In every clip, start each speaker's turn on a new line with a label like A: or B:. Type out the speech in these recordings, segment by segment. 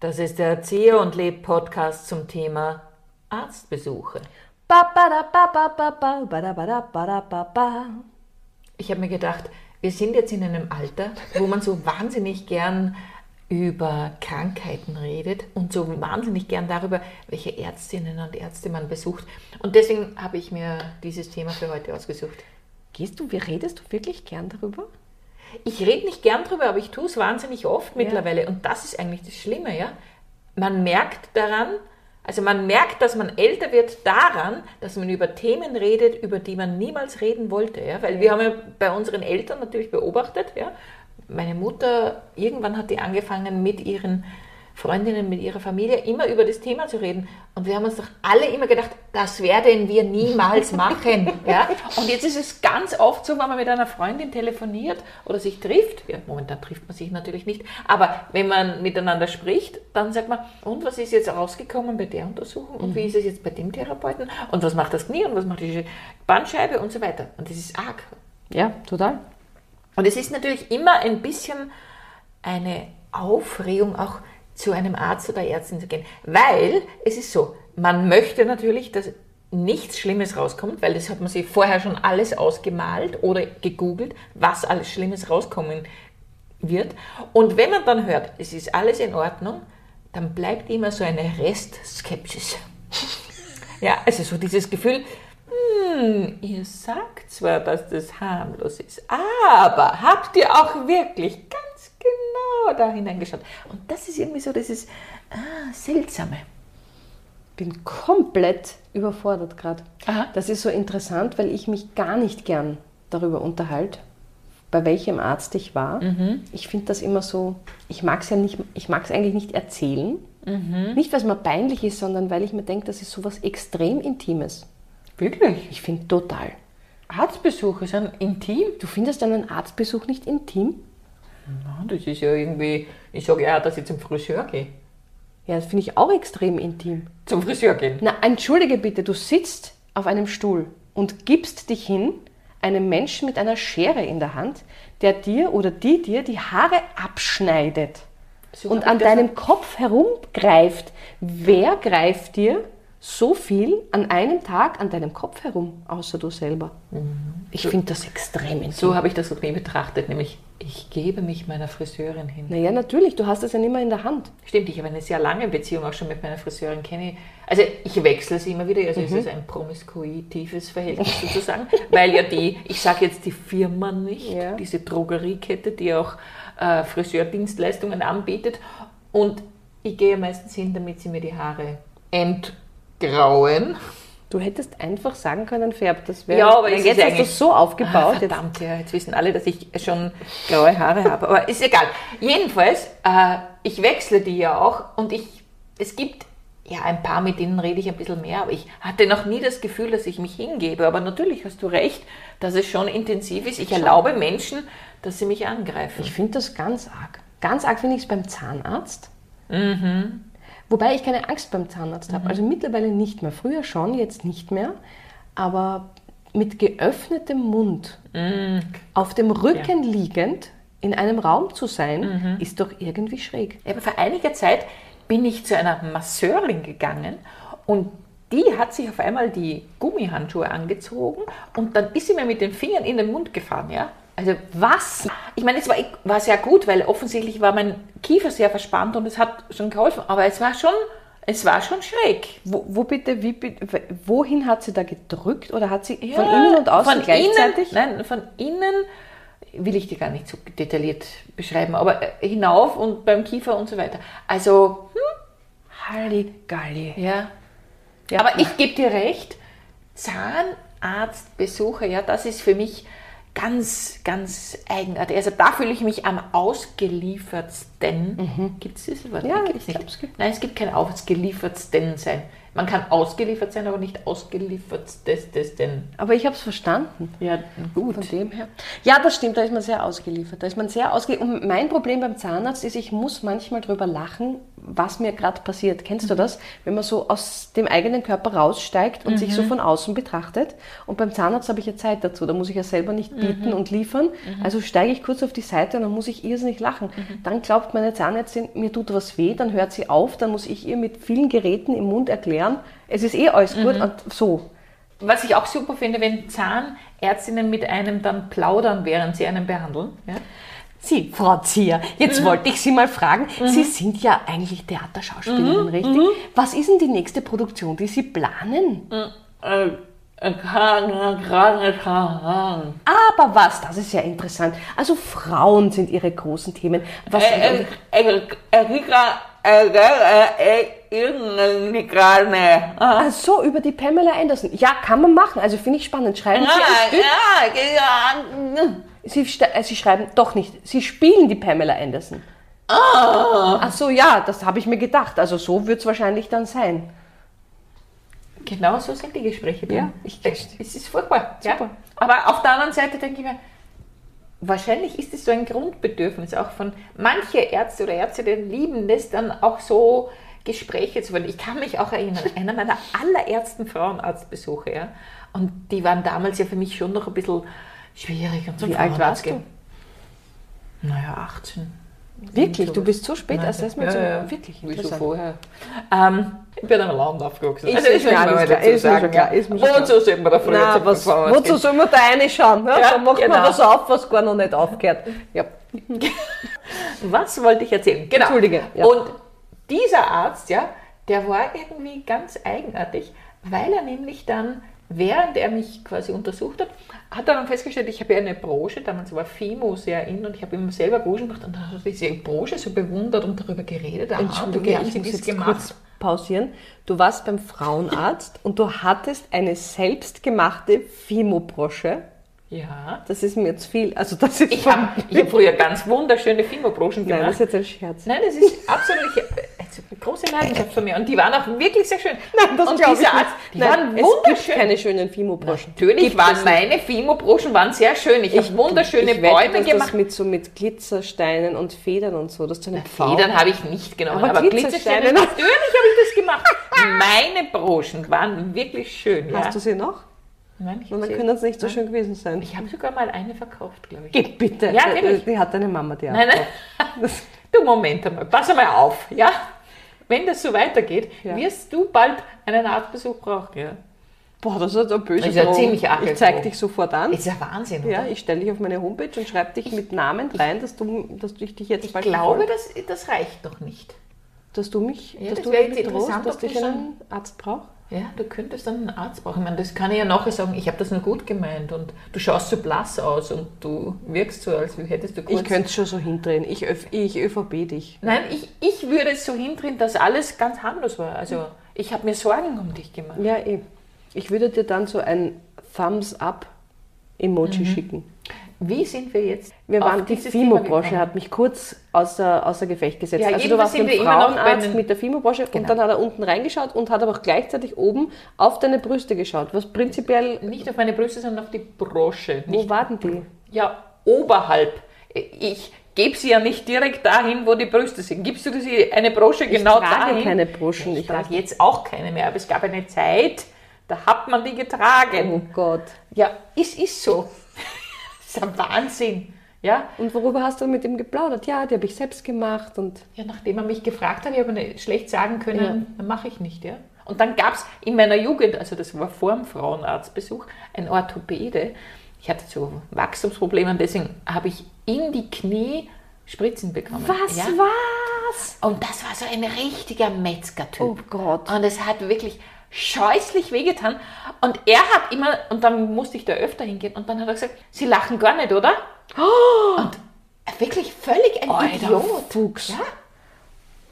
A: Das ist der Erzieher und Leb Podcast zum Thema Arztbesuche. Ich habe mir gedacht, wir sind jetzt in einem Alter, wo man so wahnsinnig gern über Krankheiten redet und so wahnsinnig gern darüber, welche Ärztinnen und Ärzte man besucht. Und deswegen habe ich mir dieses Thema für heute ausgesucht.
B: Gehst du, wie redest du wirklich gern darüber?
A: Ich rede nicht gern darüber, aber ich tue es wahnsinnig oft mittlerweile. Und das ist eigentlich das Schlimme, ja. Man merkt daran, also man merkt, dass man älter wird daran, dass man über Themen redet, über die man niemals reden wollte. Ja? Weil wir haben ja bei unseren Eltern natürlich beobachtet, ja? meine Mutter, irgendwann hat die angefangen mit ihren Freundinnen, mit ihrer Familie immer über das Thema zu reden. Und wir haben uns doch alle immer gedacht, das werden wir niemals machen. ja? Und jetzt ist es ganz oft so, wenn man mit einer Freundin telefoniert oder sich trifft, ja, momentan trifft man sich natürlich nicht, aber wenn man miteinander spricht, dann sagt man, und was ist jetzt rausgekommen bei der Untersuchung und wie ist es jetzt bei dem Therapeuten und was macht das Knie und was macht die Bandscheibe und so weiter. Und das ist arg.
B: Ja, total.
A: Und es ist natürlich immer ein bisschen eine Aufregung auch zu einem Arzt oder Ärztin zu gehen. Weil es ist so, man möchte natürlich, dass nichts Schlimmes rauskommt, weil das hat man sich vorher schon alles ausgemalt oder gegoogelt, was alles Schlimmes rauskommen wird. Und wenn man dann hört, es ist alles in Ordnung, dann bleibt immer so eine Restskepsis. ja, also so dieses Gefühl, hm, ihr sagt zwar, dass das harmlos ist, aber habt ihr auch wirklich ganz genau da hineingeschaut? Und das ist irgendwie so dieses ah, Seltsame.
B: Bin komplett überfordert gerade. Das ist so interessant, weil ich mich gar nicht gern darüber unterhalte, bei welchem Arzt ich war.
A: Mhm.
B: Ich finde das immer so, ich mag es ja nicht, ich mag es eigentlich nicht erzählen.
A: Mhm.
B: Nicht, weil es mir peinlich ist, sondern weil ich mir denke, das ist sowas extrem Intimes.
A: Wirklich?
B: Ich finde total.
A: Arztbesuche sind intim?
B: Du findest einen Arztbesuch nicht intim?
A: Na, das ist ja irgendwie, ich sage ja, dass ich zum Friseur gehe.
B: Ja, das finde ich auch extrem intim.
A: Zum Friseur gehen.
B: Na, entschuldige bitte, du sitzt auf einem Stuhl und gibst dich hin einem Menschen mit einer Schere in der Hand, der dir oder die dir die Haare abschneidet
A: So
B: und an deinem Kopf herumgreift. Wer greift dir so viel an einem Tag an deinem Kopf herum, außer du selber? Ich finde das extrem intim.
A: So habe ich das noch nie betrachtet, nämlich ich gebe mich meiner Friseurin hin.
B: Naja, natürlich, du hast es ja nicht mehr in der Hand.
A: Stimmt, ich habe eine sehr lange Beziehung auch schon mit meiner Friseurin kenne. Also ich wechsle sie immer wieder, also es ist ein promiskuitives Verhältnis sozusagen, weil ja die, ich sage jetzt die Firma nicht,
B: Ja.
A: diese Drogeriekette, die auch äh, Friseurdienstleistungen anbietet und ich gehe meistens hin, damit sie mir die Haare entgrauen.
B: Du hättest einfach sagen können, färb das wäre.
A: Ja, aber
B: jetzt
A: ist
B: hast du es so aufgebaut.
A: Ah,
B: jetzt,
A: verdammt, ja, jetzt wissen alle, dass ich schon graue Haare habe. Aber ist egal. Jedenfalls, äh, ich wechsle die ja auch und ich, es gibt ja ein paar, mit denen rede ich ein bisschen mehr, aber ich hatte noch nie das Gefühl, dass ich mich hingebe. Aber natürlich hast du recht, dass es schon intensiv ist. Ich erlaube Menschen, dass sie mich angreifen.
B: ich finde das ganz arg. Ganz arg finde ich es beim Zahnarzt.
A: Mhm.
B: Wobei ich keine Angst beim Zahnarzt habe. Also mittlerweile nicht mehr. Früher schon, jetzt nicht mehr. Aber mit geöffnetem Mund,
A: Mhm.
B: auf dem Rücken liegend, in einem Raum zu sein,
A: Mhm.
B: ist doch irgendwie schräg.
A: Ja, aber vor einiger Zeit bin ich zu einer Masseurin gegangen und die hat sich auf einmal die Gummihandschuhe angezogen und dann ist sie mir mit den Fingern in den Mund gefahren, ja? Also was? Ich meine, es war, war sehr gut, weil offensichtlich war mein Kiefer sehr verspannt und es hat schon geholfen, aber es war schon, es war schon schräg.
B: Wo, wo bitte, wie, bitte- wohin hat sie da gedrückt? Oder hat sie
A: Ja,
B: von innen und außen
A: von
B: gleichzeitig?
A: Innen, nein, von innen will ich dir gar nicht so detailliert beschreiben, aber äh, hinauf und beim Kiefer und so weiter. Also,
B: Halligalli.
A: Ja.
B: Ja.
A: Aber ich gebe dir recht, Zahnarztbesuche, ja, das ist für mich ganz, ganz eigenartig. Also da fühle ich mich am ausgeliefertsten. Gibt es dieses Wort?
B: Ja, ich glaub, es gibt-
A: Nein, es gibt kein ausgeliefertsten sein. Man kann ausgeliefert sein, aber nicht ausgeliefert des, des denn.
B: Aber ich habe es verstanden.
A: Ja, gut.
B: Von dem her. Ja, das stimmt, da ist man sehr ausgeliefert. Da ist man sehr ausgeliefert. Und mein Problem beim Zahnarzt ist, ich muss manchmal drüber lachen, was mir gerade passiert. Kennst du das? Wenn man so aus dem eigenen Körper raussteigt und sich so von außen betrachtet. Und beim Zahnarzt habe ich ja Zeit dazu. Da muss ich ja selber nicht bieten und liefern. Also steige ich kurz auf die Seite und dann muss ich irrsinnig lachen. Dann glaubt meine Zahnärztin, mir tut was weh, dann hört sie auf, dann muss ich ihr mit vielen Geräten im Mund erklären, es ist eh alles gut und so.
A: Was ich auch super finde, wenn Zahnärztinnen mit einem dann plaudern, während sie einen behandeln. Ja?
B: Sie, Frau Zier, jetzt wollte ich Sie mal fragen, Sie sind ja eigentlich Theaterschauspielerin, richtig? Was ist denn die nächste Produktion, die Sie planen?
A: Äh, äh, sagen.
B: Aber was, das ist ja interessant. Also Frauen sind Ihre großen Themen. Was,
A: Äh, äh, Erika, äh, äh, äh, gerade.
B: Ach so, über die Pamela Anderson. Ja, kann man machen. Also finde ich spannend. Schreiben Sie ein Stück.
A: ja, ja.
B: Sie, äh, Sie schreiben, doch nicht. Sie spielen die Pamela Anderson. Ach so, ja, das habe ich mir gedacht. Also so wird es wahrscheinlich dann sein.
A: Genau so sind die Gespräche.
B: Ja,
A: ich, es ist furchtbar. Ja. Aber auf der anderen Seite denke ich mir, wahrscheinlich ist es so ein Grundbedürfnis auch von manche Ärzte oder Ärztinnen lieben das dann auch so Gespräche zu führen. Ich kann mich auch erinnern, einer meiner allerersten Frauenarztbesuche, ja, und die waren damals ja für mich schon noch ein bisschen schwierig. Und zum
B: Wie alt warst du?
A: Naja, 18.
B: Wirklich? Du bist so spät
A: Nein,
B: erst erstmal
A: ja,
B: so.
A: ja.
B: Wirklich
A: Wieso vorher? Ähm, ich bin am Land aufgewachsen.
B: Ist
A: also,
B: mir
A: das will ich
B: klar, ist ist mir
A: sagen.
B: klar, ist mir schon klar.
A: Wozu soll man da früher zum
B: was, wozu soll man da reinschauen? Ja,
A: Ja,
B: da macht
A: genau.
B: man was auf, was gar noch nicht aufgehört. Ja.
A: Was wollte ich erzählen? Genau.
B: Entschuldige, ja.
A: Und dieser Arzt, ja, der war irgendwie ganz eigenartig, weil er nämlich dann, während er mich quasi untersucht hat, hat er dann festgestellt, ich habe ja eine Branche, damals war Fimo sehr in und ich habe immer selber Branchen gemacht und dann hat er diese Branche so bewundert und darüber geredet. Aha,
B: Entschuldige, ich muss jetzt
A: gemacht?
B: kurz pausieren. Du warst beim Frauenarzt und du hattest eine selbstgemachte Fimo-Brosche.
A: Ja.
B: Das ist mir zu viel. Also das ist
A: Ich habe hab früher ganz wunderschöne Fimo-Branchen
B: Nein,
A: gemacht.
B: das ist jetzt ein Scherz.
A: Nein, das ist absolut große Leidenschaft von mir. Und die waren auch wirklich sehr schön.
B: Nein, das
A: und
B: ich nicht.
A: Arzt, die
B: Nein,
A: waren
B: es gibt
A: wunderschön.
B: keine schönen Fimo-Broschen.
A: Natürlich
B: Gibt
A: waren meine Fimo-Broschen waren sehr schön. Ich, habe wunderschöne
B: ich wette,
A: Bäume
B: Das
A: gemacht.
B: mit so mit Glitzersteinen und Federn und so, dass du eine
A: Federn habe ich nicht genommen,
B: Aber
A: aber,
B: Glitzersteine-
A: natürlich habe ich das gemacht. Meine Broschen waren wirklich schön. Ja.
B: Hast du sie noch?
A: Nein, ich
B: Und dann können es nicht so schön gewesen sein.
A: ich habe sogar mal eine verkauft, glaube ich.
B: Geh bitte.
A: Ja, wirklich.
B: Die hat deine Mama dir
A: Nein, nein. Du, Moment einmal, pass einmal auf, ja? Wenn das so weitergeht,
B: Ja.
A: wirst du bald einen Arztbesuch brauchen. Ja.
B: Boah, das ist ein böse
A: Das ist ja
B: Drohung.
A: ziemlich
B: Ich zeig dich sofort an.
A: Ist ja Wahnsinn, oder?
B: Ja, ich stelle dich auf meine Homepage und schreibe dich mit Namen rein, dass du, dass ich dich jetzt
A: ich
B: bald
A: glaube,
B: verfolge.
A: das, das reicht noch nicht.
B: dass du mich,
A: Ja,
B: dass
A: das
B: du mich drohst, dass ich
A: du
B: einen Arzt brauche.
A: Ja, du könntest dann einen Arzt brauchen. Ich meine, das kann ich ja nachher sagen, ich habe das nur gut gemeint und du schaust so blass aus und du wirkst so, als hättest du kurz...
B: Ich könnte es schon so hindrehen. Ich, öf, ich ÖVP dich.
A: Nein, ich, ich würde es so hindrehen, dass alles ganz harmlos war. Also ich habe mir Sorgen um dich gemacht.
B: Ja, eh. Ich würde dir dann so ein Thumbs Up Emoji schicken.
A: Wie sind wir jetzt
B: Wir waren, die Fimo-Branche hat mich kurz außer, außer Gefecht gesetzt.
A: Ja,
B: also du warst beim Frauenarzt mit der Fimo-Branche
A: Genau.
B: und dann hat er unten reingeschaut und hat aber auch gleichzeitig oben auf deine Brüste geschaut, was prinzipiell...
A: Nicht auf meine Brüste, sondern auf die Brosche.
B: Wo waren die?
A: ja, oberhalb. Ich gebe sie ja nicht direkt dahin, wo die Brüste sind. Gibst du sie eine Brosche genau
B: ich trage
A: dahin?
B: keine Broschen.
A: Ich
B: Ich
A: trage jetzt auch keine mehr, aber es gab eine Zeit, da hat man die getragen.
B: Oh Gott.
A: Ja, es ist so. Das ist ein Wahnsinn. Ja?
B: Und worüber hast du mit ihm geplaudert? Ja, die habe ich selbst gemacht und...
A: ja, nachdem er mich gefragt hat, ich habe nicht schlecht sagen können, dann mache ich nicht. Ja? Und dann gab es in meiner Jugend, also das war vor dem Frauenarztbesuch, ein Orthopäde. Ich hatte so Wachstumsprobleme und deswegen habe ich in die Knie Spritzen bekommen.
B: Was
A: Ja?
B: war's?
A: Und das war so ein richtiger Metzger-Typ.
B: Oh Gott.
A: Und es hat wirklich scheußlich wehgetan. Und er hat immer, und dann musste ich da öfter hingehen, und dann hat er gesagt, Sie lachen gar nicht, oder? Und wirklich völlig ein
B: Alter
A: Idiot.
B: Fuchs.
A: Ja.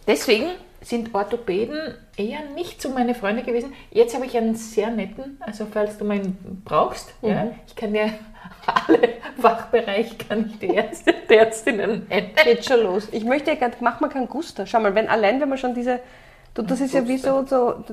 A: Deswegen sind Orthopäden eher nicht so meine Freunde gewesen. Jetzt habe ich einen sehr netten, also falls du meinen brauchst, ja, ich kann dir alle Fachbereiche, kann ich die Ärzte, die Ärztinnen nennen.
B: Geht schon los. Ich möchte ja gar mach mal keinen Guster. Schau mal, wenn allein wenn man schon diese, du, das ist ja wie so, so,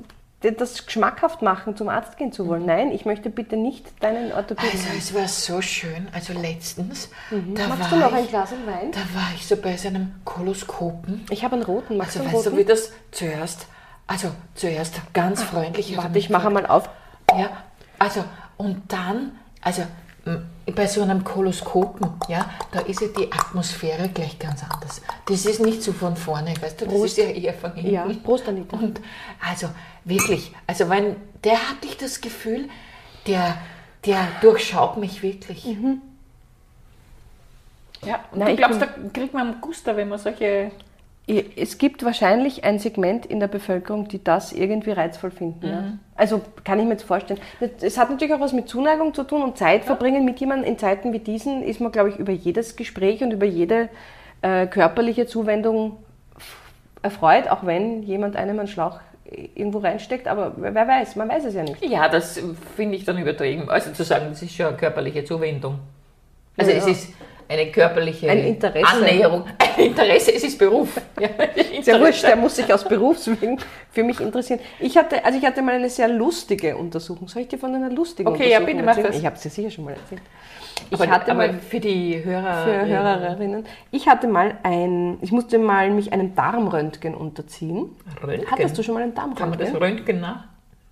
B: das geschmackhaft machen, zum Arzt gehen zu wollen. Nein, ich möchte bitte nicht deinen Orthopäden.
A: Also es war so schön. Also letztens, da,
B: Magst
A: war
B: du noch ein
A: ich,
B: Glas Wein?
A: da war ich so bei so einem Koloskopen.
B: Ich habe einen roten. Magst
A: Also
B: du einen
A: weißt du,
B: roten?
A: wie das zuerst, also zuerst ganz freundlich.
B: Warte, ich mache mal auf.
A: Ja, also und dann, also bei so einem Koloskopen, ja, da ist ja die Atmosphäre gleich ganz anders. Das ist nicht so von vorne, weißt du, das ist ja eher von hinten.
B: Ja, Prost, Anita.
A: Und also wirklich, also wenn, der hatte ich das Gefühl, der, der durchschaut mich wirklich.
B: Mhm.
A: Ja, und
B: Nein,
A: du
B: ich
A: glaubst, da kriegt man einen Guster, wenn man solche
B: Es gibt wahrscheinlich ein Segment in der Bevölkerung, die das irgendwie reizvoll finden. Ja? Also kann ich mir jetzt vorstellen. Es hat natürlich auch was mit Zuneigung zu tun und Zeit verbringen mit jemandem. In Zeiten wie diesen ist man, glaube ich, über jedes Gespräch und über jede äh, körperliche Zuwendung erfreut, auch wenn jemand einem einen Schlauch irgendwo reinsteckt. Aber wer weiß, man weiß es ja nicht.
A: Ja, das finde ich dann übertrieben. Also zu sagen, das ist schon eine körperliche Zuwendung. Also
B: Ja,
A: es
B: ja.
A: ist eine körperliche
B: Ein Interesse.
A: Annäherung. Ein Interesse, es ist Beruf. Ja,
B: ja wurscht, der muss sich aus Berufswegen für mich interessieren. Ich hatte, also ich hatte mal eine sehr lustige Untersuchung. Soll ich dir von einer lustigen
A: Okay, ja,
B: Untersuchung
A: bitte mach
B: erzählen?
A: das.
B: Ich habe es dir sicher schon mal erzählt. Ich
A: aber,
B: hatte
A: aber
B: mal
A: für die Hörer.
B: für Hörerinnen, ich hatte mal ein, ich musste mal mich einem Darmröntgen unterziehen.
A: Röntgen.
B: Hattest du schon mal ein
A: Kann man
B: Darmröntgen?
A: das Röntgen nach?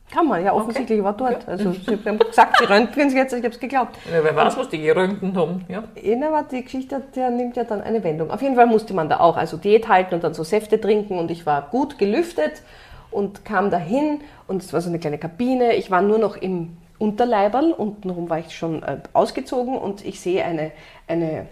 B: Kann man, ja, offensichtlich, ich war dort. Also, sie haben gesagt, die Röntgens jetzt, ich habe es geglaubt.
A: Ja, wer weiß, was die geröntgen haben. Ja.
B: War die Geschichte, der nimmt ja dann eine Wendung. Auf jeden Fall musste man da auch also Diät halten und dann so Säfte trinken und ich war gut gelüftet und kam dahin und es war so eine kleine Kabine. Ich war nur noch im Unterleiberl, untenrum war ich schon äh, ausgezogen und ich sehe eine, eine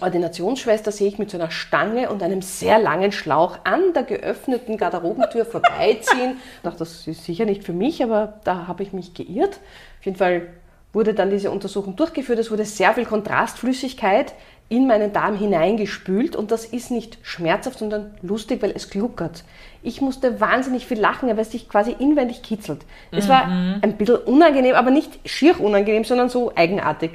B: Ordinationsschwester, sehe ich mit so einer Stange und einem sehr langen Schlauch an der geöffneten Garderobentür vorbeiziehen. Ich dachte, das ist sicher nicht für mich, aber da habe ich mich geirrt. Auf jeden Fall wurde dann diese Untersuchung durchgeführt. Es wurde sehr viel Kontrastflüssigkeit in meinen Darm hineingespült und das ist nicht schmerzhaft, sondern lustig, weil es gluckert. Ich musste wahnsinnig viel lachen, weil es sich quasi inwendig kitzelt. Es war ein bisschen unangenehm, aber nicht schier unangenehm, sondern so eigenartig.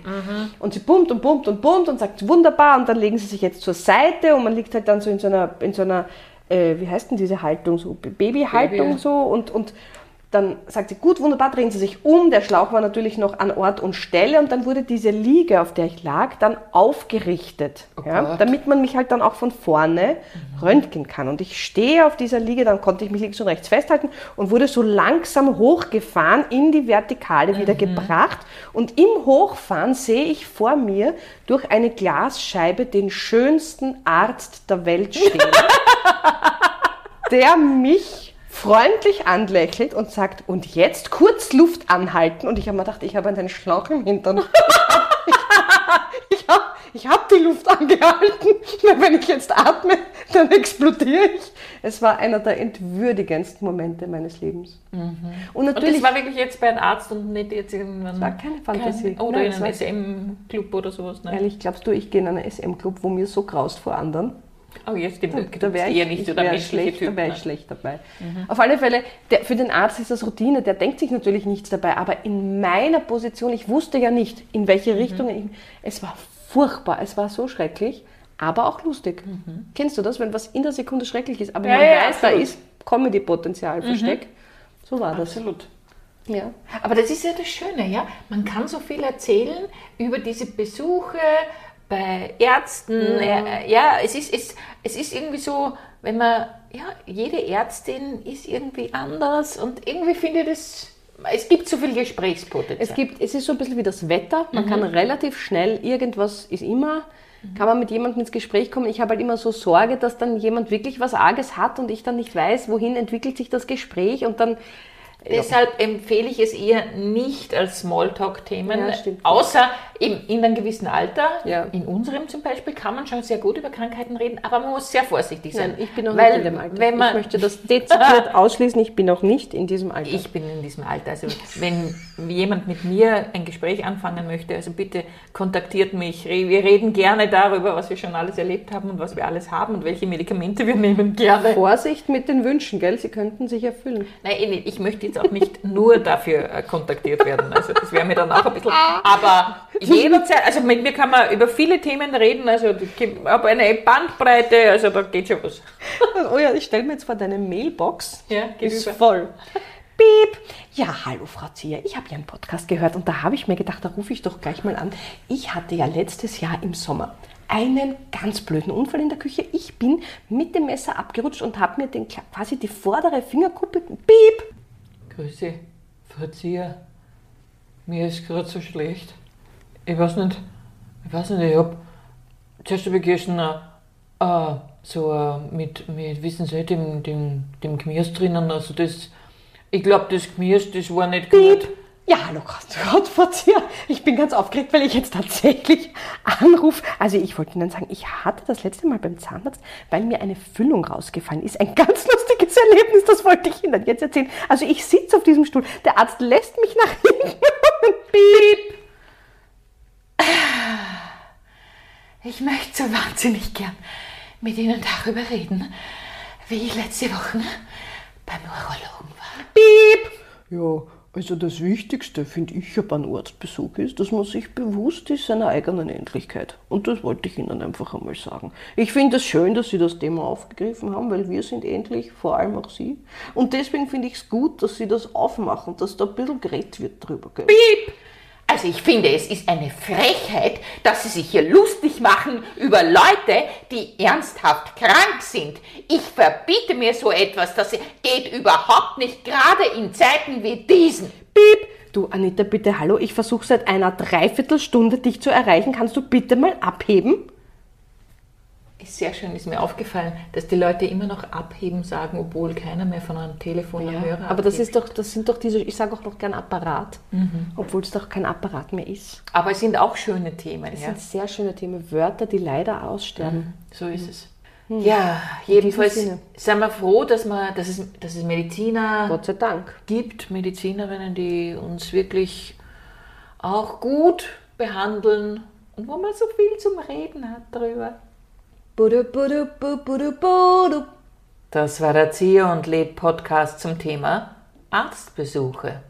B: Und sie pumpt und pumpt und pumpt und sagt wunderbar und dann legen sie sich jetzt zur Seite und man liegt halt dann so in so einer, in so einer äh, wie heißt denn diese Haltung, so Babyhaltung
A: Baby.
B: so und, und dann sagt sie, gut, wunderbar, drehen Sie sich um. Der Schlauch war natürlich noch an Ort und Stelle und dann wurde diese Liege, auf der ich lag, dann aufgerichtet, ja,
A: Gott.
B: damit man mich halt dann auch von vorne röntgen kann. Und ich stehe auf dieser Liege, dann konnte ich mich links und rechts festhalten und wurde so langsam hochgefahren, in die Vertikale wieder gebracht. Und im Hochfahren sehe ich vor mir durch eine Glasscheibe den schönsten Arzt der Welt stehen der mich freundlich anlächelt und sagt, und jetzt kurz Luft anhalten. Und ich habe mir gedacht, ich habe einen Schlauch im Hintern. ich habe ich hab die Luft angehalten. Wenn ich jetzt atme, dann explodiere ich. Es war einer der entwürdigendsten Momente meines Lebens. Und
A: Und
B: natürlich,
A: das war wirklich jetzt bei einem Arzt und nicht jetzt irgendwann.
B: war keine Fantasie.
A: Kein, oder
B: Nein,
A: in einem SM-Club oder sowas. Ne?
B: ehrlich, glaubst du, ich gehe in einen SM-Club, wo mir so graust vor anderen?
A: Oh, ja, stimmt.
B: Da wäre ich,
A: eher nicht
B: ich wär schlecht,
A: Typ.
B: da wäre
A: ne?
B: ich schlecht dabei. Auf alle Fälle, der, für den Arzt ist das Routine, der denkt sich natürlich nichts dabei, aber in meiner Position, ich wusste ja nicht, in welche
A: Mhm.
B: Richtung ich, es war furchtbar, es war so schrecklich, aber auch lustig. Kennst du das, wenn was in der Sekunde schrecklich ist, aber
A: Mhm. Ja,
B: man
A: ja,
B: weiß, da
A: absolut. Mhm.
B: ist Comedy-Potenzial versteckt? So war das.
A: Absolut.
B: Ja.
A: Aber das ist ja das Schöne, ja. Man kann so viel erzählen über diese Besuche bei Ärzten. Äh, ja, es ist, es, es ist irgendwie so, wenn man, ja, jede Ärztin ist irgendwie anders und irgendwie finde ich das, es gibt so viel Gesprächspotenzial.
B: Es gibt, es ist so ein bisschen wie das Wetter. Man
A: Mhm.
B: kann relativ schnell, irgendwas ist immer, kann man mit jemandem ins Gespräch kommen. Ich habe halt immer so Sorge, dass dann jemand wirklich was Arges hat und ich dann nicht weiß, wohin entwickelt sich das Gespräch und dann
A: Deshalb empfehle ich es eher nicht als Smalltalk-Themen,
B: Ja,
A: außer eben in einem gewissen Alter.
B: Ja.
A: In unserem zum Beispiel kann man schon sehr gut über Krankheiten reden, aber man muss sehr vorsichtig sein.
B: Nein, ich bin noch
A: Weil,
B: nicht in dem Alter.
A: Wenn man,
B: ich möchte das dezidiert ausschließen, ich bin noch nicht in diesem Alter.
A: Ich bin in diesem Alter. Also wenn jemand mit mir ein Gespräch anfangen möchte, also bitte kontaktiert mich. Wir reden gerne darüber, was wir schon alles erlebt haben und was wir alles haben und welche Medikamente wir nehmen. Gerne.
B: Vorsicht mit den Wünschen, gell? Sie könnten sich erfüllen.
A: Nein, ich möchte jetzt auch nicht nur dafür äh, kontaktiert werden. Also das wäre mir dann auch ein bisschen. Aber jederzeit, also mit mir kann man über viele Themen reden. Also ich habe eine Bandbreite, also da geht schon was.
B: Oh ja, ich stelle mir jetzt vor, deine Mailbox
A: Ja,
B: ist
A: über.
B: voll. Piep. Ja, hallo Frau Zier, ich habe Ihren Podcast gehört und da habe ich mir gedacht, da rufe ich doch gleich mal an. Ich hatte ja letztes Jahr im Sommer einen ganz blöden Unfall in der Küche. Ich bin mit dem Messer abgerutscht und habe mir den, quasi die vordere Fingerkuppe, piep.
A: Grüße, Frau Zier. Mir ist gerade so schlecht. Ich weiß nicht, ich weiß nicht, ich habe zuerst habe ich gegessen, äh, so äh, mit, mit, wissen Sie, dem, dem, dem Gemüse drinnen, also das, ich glaube, das Gemüse, das war nicht gut.
B: Ja, hallo Gott, Verzeih. Ich bin ganz aufgeregt, weil ich jetzt tatsächlich anrufe. Also ich wollte Ihnen sagen, ich hatte das letzte Mal beim Zahnarzt, weil mir eine Füllung rausgefallen ist. Ein ganz lustiges Erlebnis, das wollte ich Ihnen jetzt erzählen. Also ich sitze auf diesem Stuhl, der Arzt lässt mich nach hinten und piep.
A: Ich möchte so wahnsinnig gern mit Ihnen darüber reden, wie ich letzte Woche beim Urologen war.
B: Piep. Ja, also das Wichtigste, finde ich, beim Arztbesuch ist, dass man sich bewusst ist seiner eigenen Endlichkeit. Und das wollte ich Ihnen einfach einmal sagen. Ich finde es schön, dass Sie das Thema aufgegriffen haben, weil wir sind endlich, vor allem auch Sie. Und deswegen finde ich es gut, dass Sie das aufmachen, dass da ein bisschen geredet wird drüber.
A: Piep! Also ich finde, es ist eine Frechheit, dass Sie sich hier lustig machen über Leute, die ernsthaft krank sind. Ich verbiete mir so etwas, das geht überhaupt nicht, gerade in Zeiten wie diesen.
B: Piep! Du, Anita, bitte, hallo, ich versuche seit einer Dreiviertelstunde dich zu erreichen. Kannst du bitte mal abheben?
A: Ist sehr schön, ist mir aufgefallen, dass die Leute immer noch abheben sagen, obwohl keiner mehr von einem Telefon einen Hörer
B: aber das, ist doch, das sind doch diese, ich sage auch noch gern Apparat, obwohl es doch kein Apparat mehr ist.
A: Aber es sind auch schöne Themen.
B: Das
A: Ja.
B: sind sehr schöne Themen, Wörter, die leider aussterben.
A: So ist es. Ja, jedenfalls sind wir froh, dass, wir, dass, es, dass es Mediziner
B: Gott sei Dank.
A: gibt, Medizinerinnen, die uns wirklich auch gut behandeln und wo man so viel zum Reden hat darüber. Das war der Zier und Leb Podcast zum Thema Arztbesuche.